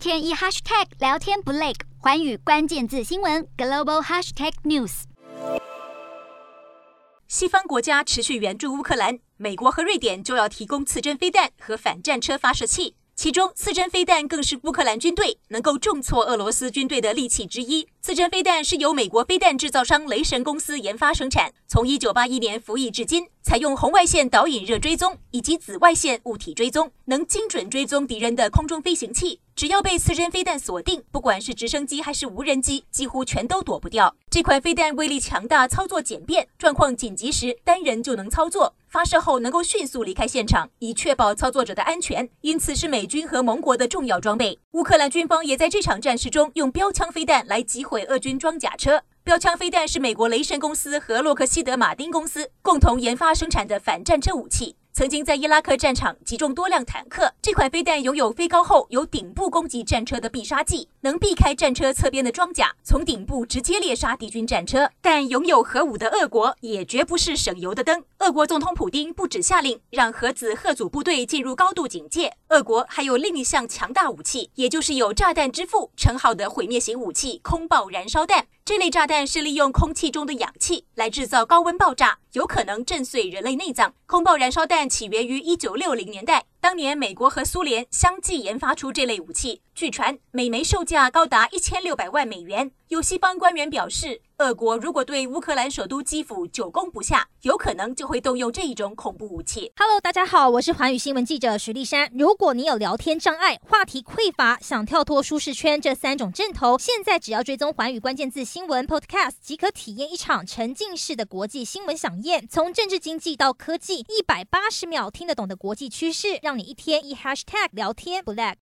天一 hashtag 聊天不累，环宇关键字新闻 global hashtag news。西方国家持续援助乌克兰，美国和瑞典就要提供次针飞弹和反战车发射器。其中，刺针飞弹更是乌克兰军队能够重挫俄罗斯军队的利器之一。刺针飞弹是由美国飞弹制造商雷神公司研发生产，从1981年服役至今，采用红外线导引热追踪以及紫外线物体追踪，能精准追踪敌人的空中飞行器。只要被刺针飞弹锁定，不管是直升机还是无人机，几乎全都躲不掉。这款飞弹威力强大，操作简便，状况紧急时单人就能操作。发射后能够迅速离开现场，以确保操作者的安全，因此是美军和盟国的重要装备。乌克兰军方也在这场战事中用标枪飞弹来击毁俄军装甲车。标枪飞弹是美国雷神公司和洛克希德马丁公司共同研发生产的反战车武器。曾经在伊拉克战场击中多辆坦克。这款飞弹拥有飞高后有顶部攻击战车的必杀技，能避开战车侧边的装甲，从顶部直接猎杀敌军战车。但拥有核武的俄国也绝不是省油的灯。俄国总统普丁不止下令让核子核组部队进入高度警戒，俄国还有另一项强大武器，也就是有“炸弹之父”称号的毁灭型武器——空爆燃烧弹。这类炸弹是利用空气中的氧气来制造高温爆炸，有可能震碎人类内脏。空爆燃烧弹起源于一九六零年代，当年美国和苏联相继研发出这类武器，据传每枚售价高达一千六百万美元。有西方官员表示，俄国如果对乌克兰首都基辅久攻不下，有可能就会动用这一种恐怖武器。Hello，大家好，我是环宇新闻记者徐丽珊。如果你有聊天障碍、话题匮乏，想跳脱舒适圈这三种阵头，现在只要追踪环宇关键字新闻 Podcast，即可体验一场沉浸式的国际新闻饗宴。从政治经济到科技，一百八十秒听得懂的国际趋势，让你一天一 Hashtag 聊天不 lag。